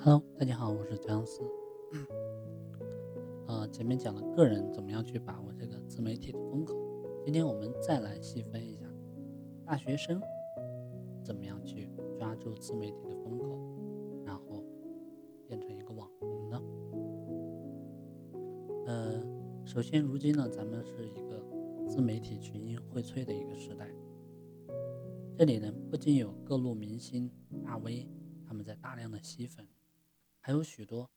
Hello，大家好，我是姜思。呃，前面讲了个人怎么样去把握这个自媒体的风口，今天我们再来细分一下大学生怎么样去抓住自媒体的风口，然后变成一个网红呢？呃，首先如今呢，咱们是一个自媒体群英荟萃的一个时代，这里呢不仅有各路明星大 V，他们在大量的吸粉。还有许多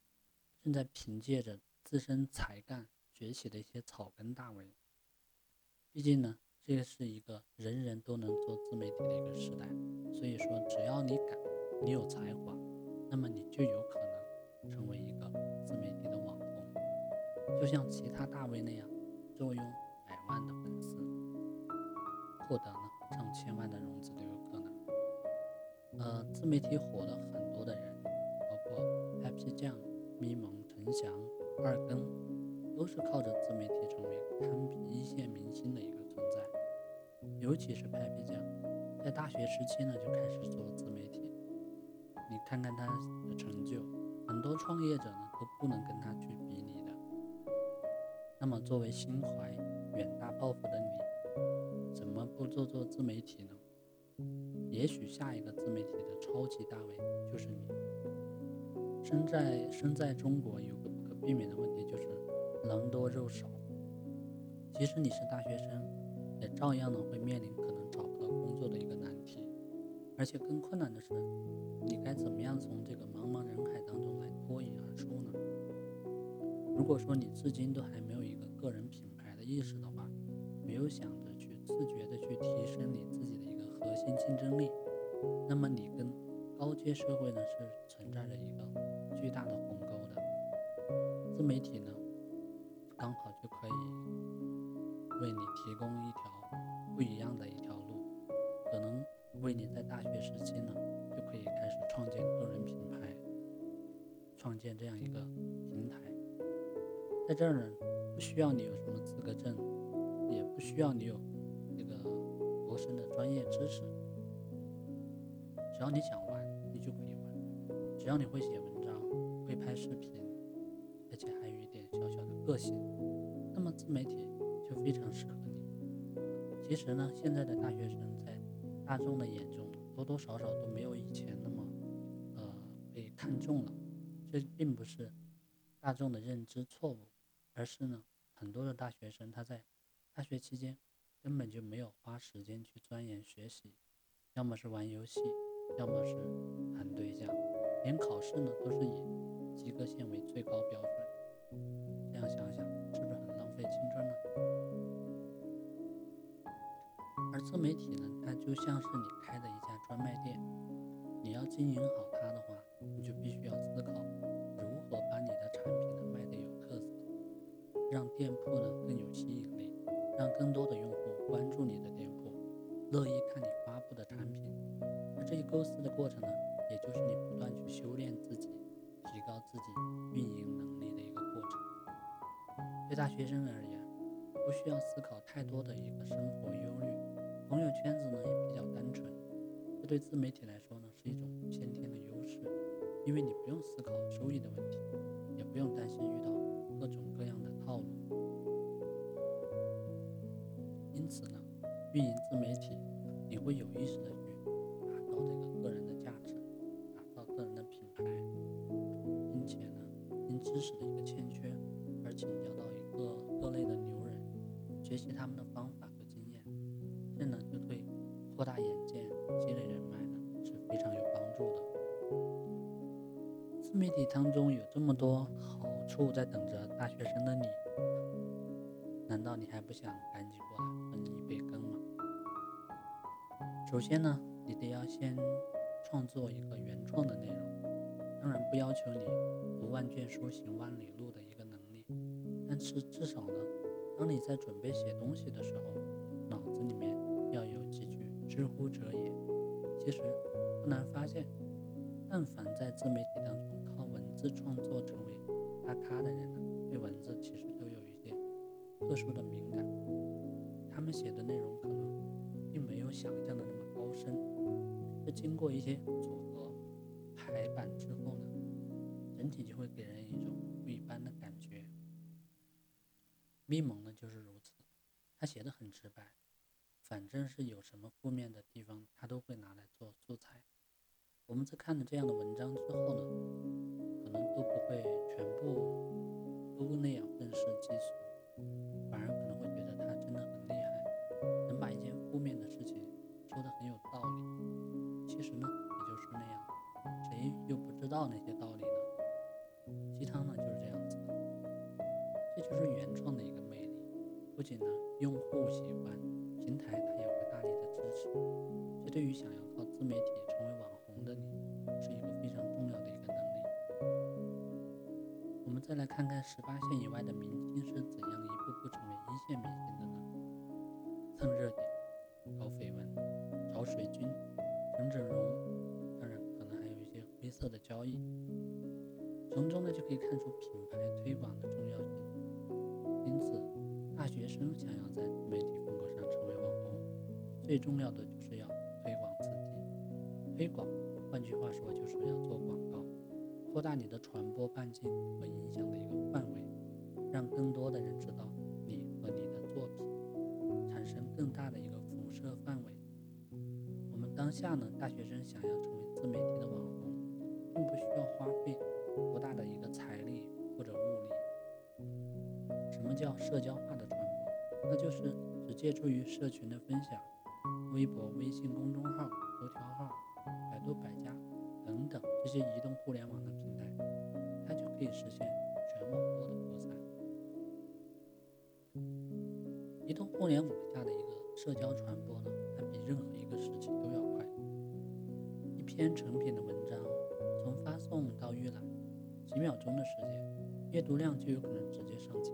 正在凭借着自身才干崛起的一些草根大 V。毕竟呢，这个是一个人人都能做自媒体的一个时代，所以说只要你敢，你有才华，那么你就有可能成为一个自媒体的网红，就像其他大 V 那样，坐拥百万的粉丝，获得呢上千万的融资都有可能。呃，自媒体火了很酱、咪蒙、陈翔、二更，都是靠着自媒体成为堪比一线明星的一个存在。尤其是 Papi 酱，在大学时期呢就开始做自媒体。你看看他的成就，很多创业者呢都不能跟他去比拟的。那么作为心怀远大抱负的你，怎么不做做自媒体呢？也许下一个自媒体的超级大 V 就是你。身在身在中国，有个不可避免的问题就是人多肉少。即使你是大学生，也照样呢会面临可能找不到工作的一个难题。而且更困难的是，你该怎么样从这个茫茫人海当中来脱颖而出呢？如果说你至今都还没有一个个人品牌的意识的话，没有想着去自觉的去提升你自己的一个核心竞争力，那么你跟高阶社会呢是存在着一。巨大的鸿沟的自媒体呢，刚好就可以为你提供一条不一样的一条路，可能为你在大学时期呢，就可以开始创建个人品牌，创建这样一个平台。在这儿呢，不需要你有什么资格证，也不需要你有这个博士的专业知识，只要你想玩，你就可以玩，只要你会写文。会拍视频，而且还有一点小小的个性，那么自媒体就非常适合你。其实呢，现在的大学生在大众的眼中，多多少少都没有以前那么呃被看重了。这并不是大众的认知错误，而是呢，很多的大学生他在大学期间根本就没有花时间去钻研学习，要么是玩游戏，要么是谈对象，连考试呢都是以。及格线为最高标准，这样想想是不是很浪费青春呢？而自媒体呢，它就像是你开的一家专卖店，你要经营好它的话，你就必须要思考如何把你的产品呢卖得有特色，让店铺呢更有吸引力，让更多的用户关注你的店铺，乐意看你发布的产品。而这一构思的过程呢，也就是你不断去修炼自己。到自己运营能力的一个过程。对大学生而言，不需要思考太多的一个生活忧虑，朋友圈子呢也比较单纯。这对自媒体来说呢是一种先天的优势，因为你不用思考收益的问题，也不用担心遇到各种各样的套路。因此呢，运营自媒体，你会有意识的去达到这个知识的一个欠缺，而请教到一个各类的牛人，学习他们的方法和经验，这呢就对扩大眼界、积累人脉呢是非常有帮助的。自媒体当中有这么多好处在等着大学生的你，难道你还不想赶紧过来分一杯羹吗？首先呢，你得要先创作一个原创的内容。当然不要求你读万卷书行万里路的一个能力，但是至少呢，当你在准备写东西的时候，脑子里面要有几句“知乎者也”。其实不难发现，但凡在自媒体当中靠文字创作成为大咖的人呢，对文字其实都有一些特殊的敏感，他们写的内容可能并没有想象的那么高深，是经过一些组合排版之后呢。整体就会给人一种不一般的感觉。咪蒙呢就是如此，他写的很直白，反正是有什么负面的地方，他都会拿来做素材。我们在看了这样的文章之后呢，可能都不会全部都那样愤世嫉俗，道那些道理呢？鸡汤呢就是这样子的，这就是原创的一个魅力。不仅呢，用户喜欢，平台它也会大力的支持。这对于想要靠自媒体成为网红的你，是一个非常重要的一个能力。我们再来看看十八线以外的明星是怎样一步步成为一线明星的呢？蹭热点，搞绯闻，找水军，整整容，色的交易。从中呢就可以看出品牌推广的重要性。因此。大学生想要在自媒体风格上成为网红，最重要的就是要推广自己。推广，换句话说就是要做广告，扩大你的传播半径和影响的一个范围，让更多的人知道你和你的作品，产生更大的一个辐射范围。我们当下呢，大学生想要成为自媒体的网红，并不需要花费多大的一个财力或者物力。什么叫社交化的传播？那就是只借助于社群的分享，微博、微信公众号、头条号、百度百家等等这些移动互联网的平台，它就可以实现全网络的扩散。移动互联网下的一个社交传播呢，它比任何一个时期都要快。一篇成品的文章从发送到预览，几秒钟的时间，阅读量就有可能直接上千。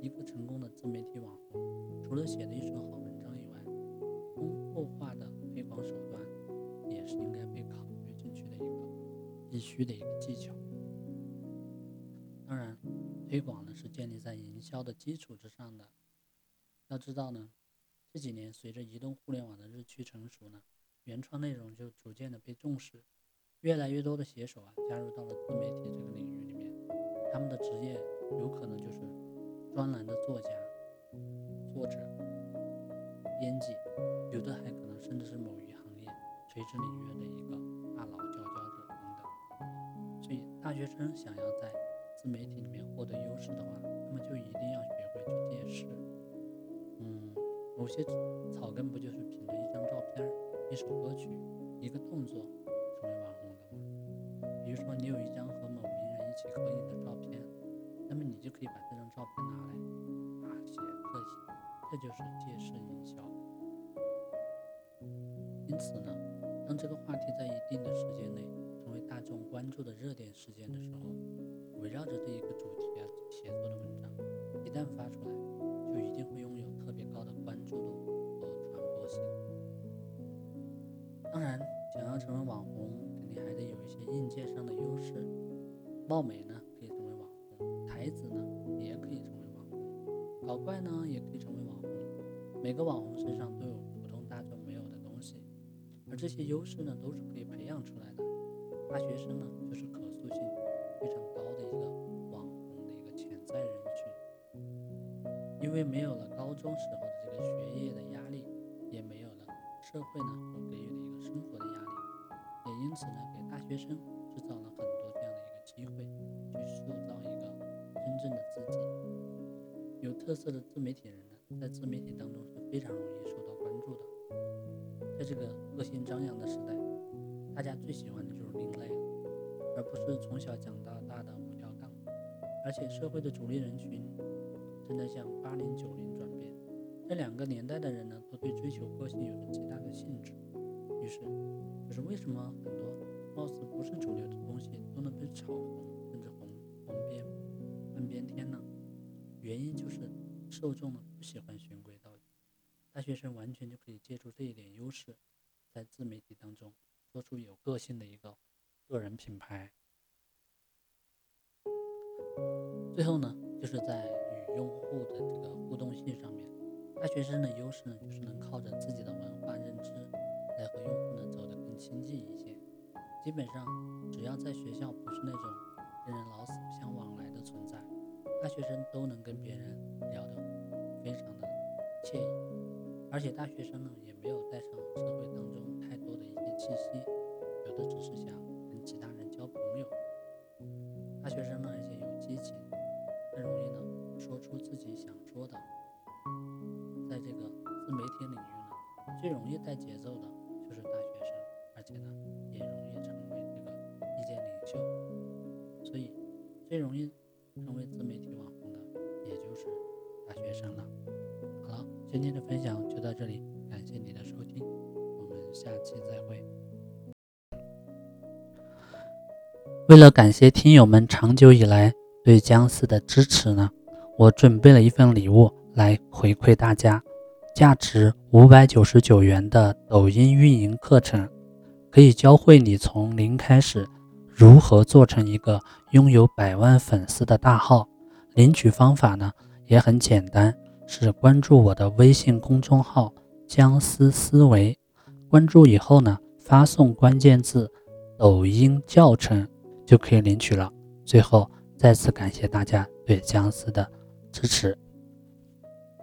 一个成功的自媒体网红，除了写的一手好文章以外，丰富化的推广手段也是应该被考虑进去的一个必须的一个技巧。当然，推广呢是建立在营销的基础之上的。要知道呢，这几年随着移动互联网的日趋成熟呢，原创内容就逐渐的被重视，越来越多的写手啊加入到了自媒体这个领域里面，他们的职业有可能就是。专栏的作家、作者、编辑，有的还可能甚至是某一行业垂直领域的一个大佬、佼佼者等等。所以，大学生想要在自媒体里面获得优势的话，那么就一定要学会去借势。嗯，某些草根不就是凭着一张照片、一首歌曲、一个动作？比如说，你有一张和某名人一起合影的照片。那么你就可以把这张照片拿来大写特写，这就是借势营销。因此呢，当这个话题在一定的时间内成为大众关注的热点事件的时候，围绕着这一个主题啊写作的文章，一旦发出来，就一定会拥有特别高的关注度和传播性。当然，想要成为网红，硬件上的优势，貌美呢。孩子呢也可以成为网红，搞怪呢也可以成为网红。每个网红身上都有普通大众没有的东西，而这些优势呢都是可以培养出来的。大学生呢就是可塑性非常高的一个网红的一个潜在人群，因为没有了高中时候的这个学业的压力，也没有了社会呢所给予的一个生活的压力，因此呢给大学生制造了很多这样的一个机会，去塑造一个。真正的自己，有特色的自媒体人呢，在自媒体当中是非常容易受到关注的。在这个个性张扬的时代，大家最喜欢的就是另类，而不是从小讲到大的五条杠。而且社会的主力人群正在向八零九零转变，这两个年代的人呢，都对追求个性有着极大的兴致。于是，就是为什么很多貌似不是主流的东西都能被炒红，甚至红红遍。半边天呢？原因就是受众呢不喜欢循规蹈矩，大学生完全就可以借助这一点优势，在自媒体当中做出有个性的一个个人品牌。最后呢，就是在与用户的这个互动性上面，大学生的优势呢就是能靠着自己的文化认知来和用户亲近一些。基本上只要在学校不是那种跟人老死不相往来的存在，大学生都能跟别人聊得非常的惬意，而且大学生呢也没有带上社会当中太多的一些气息，有的只是想跟其他人交朋友。大学生呢而且有激情，更容易呢说出自己想说的。在这个自媒体领域呢，最容易带节奏的就是大学，且呢也容易成为这个意见领袖，所以最容易成为自媒体网红的也就是大学生了。好了，今天的分享就到这里，感谢你的收听，我们下期再会。为了感谢听友们长久以来对姜思的支持呢，我准备了一份礼物来回馈大家，价值五百九十九元的抖音运营课程，可以教会你从零开始如何做成一个拥有百万粉丝的大号。领取方法呢也很简单，是关注我的微信公众号“姜思思维”，关注以后呢发送关键字“抖音教程”。就可以领取了。最后，再次感谢大家对姜思的支持。